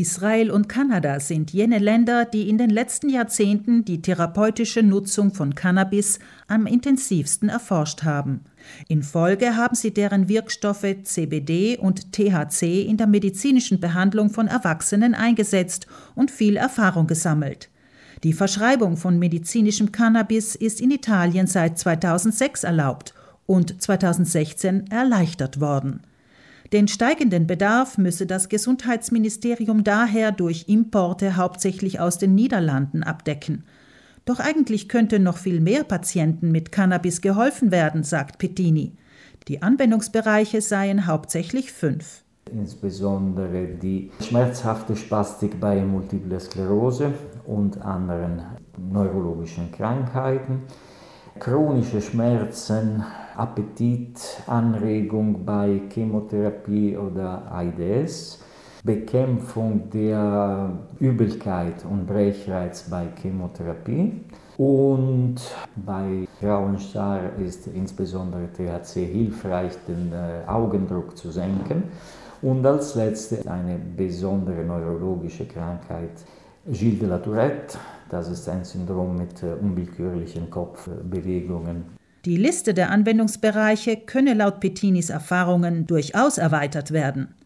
Israel und Kanada sind jene Länder, die in den letzten Jahrzehnten die therapeutische Nutzung von Cannabis am intensivsten erforscht haben. In Folge haben sie deren Wirkstoffe CBD und THC in der medizinischen Behandlung von Erwachsenen eingesetzt und viel Erfahrung gesammelt. Die Verschreibung von medizinischem Cannabis ist in Italien seit 2006 erlaubt und 2016 erleichtert worden. Den steigenden Bedarf müsse das Gesundheitsministerium daher durch Importe hauptsächlich aus den Niederlanden abdecken. Doch eigentlich könnte noch viel mehr Patienten mit Cannabis geholfen werden, sagt Pettini. Die Anwendungsbereiche seien hauptsächlich fünf. Insbesondere die schmerzhafte Spastik bei Multiple Sklerose und anderen neurologischen Krankheiten, chronische Schmerzen, Appetitanregung bei Chemotherapie oder AIDS, Bekämpfung der Übelkeit und Brechreiz bei Chemotherapie. Und bei Frauenstar ist insbesondere THC hilfreich, den äh, Augendruck zu senken. Und als letzte eine besondere neurologische Krankheit, Gilles de la Tourette. Das ist ein Syndrom mit äh, unwillkürlichen Kopfbewegungen die Liste der Anwendungsbereiche könne laut Pettinis Erfahrungen durchaus erweitert werden.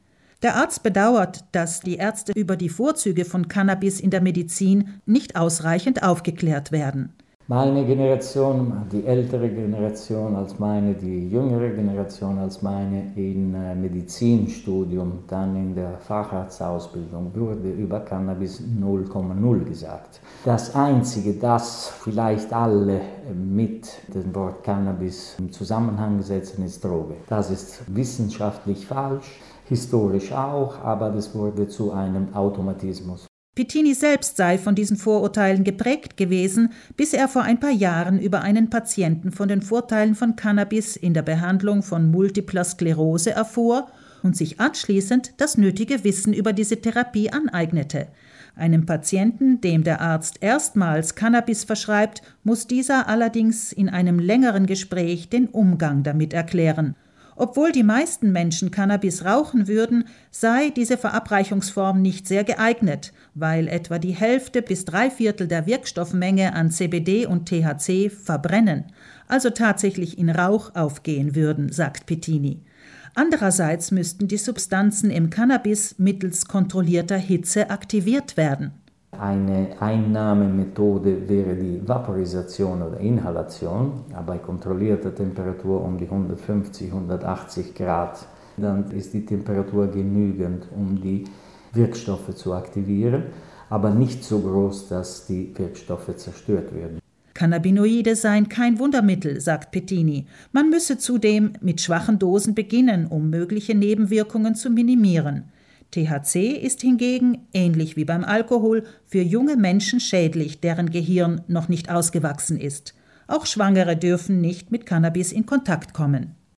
Der Arzt bedauert, dass die Ärzte über die Vorzüge von Cannabis in der Medizin nicht ausreichend aufgeklärt werden. Meine Generation, die ältere Generation als meine, die jüngere Generation als meine im äh, Medizinstudium, dann in der Facharztausbildung wurde über Cannabis 0,0 gesagt. Das Einzige, das vielleicht alle mit dem Wort Cannabis im Zusammenhang setzen, ist Droge. Das ist wissenschaftlich falsch, historisch auch, aber das wurde zu einem Automatismus. Pittini selbst sei von diesen Vorurteilen geprägt gewesen, bis er vor ein paar Jahren über einen Patienten von den Vorteilen von Cannabis in der Behandlung von multipler Sklerose erfuhr und sich anschließend das nötige Wissen über diese Therapie aneignete. Einem Patienten, dem der Arzt erstmals Cannabis verschreibt, muss dieser allerdings in einem längeren Gespräch den Umgang damit erklären. Obwohl die meisten Menschen Cannabis rauchen würden, sei diese Verabreichungsform nicht sehr geeignet, weil etwa die Hälfte bis drei Viertel der Wirkstoffmenge an CBD und THC verbrennen, also tatsächlich in Rauch aufgehen würden, sagt Pettini. Andererseits müssten die Substanzen im Cannabis mittels kontrollierter Hitze aktiviert werden. Eine Einnahmemethode wäre die Vaporisation oder Inhalation, bei kontrollierter Temperatur um die 150, 180 Grad. Dann ist die Temperatur genügend, um die Wirkstoffe zu aktivieren, aber nicht so groß, dass die Wirkstoffe zerstört werden. Cannabinoide seien kein Wundermittel, sagt Pettini. Man müsse zudem mit schwachen Dosen beginnen, um mögliche Nebenwirkungen zu minimieren. THC ist hingegen, ähnlich wie beim Alkohol, für junge Menschen schädlich, deren Gehirn noch nicht ausgewachsen ist. Auch Schwangere dürfen nicht mit Cannabis in Kontakt kommen.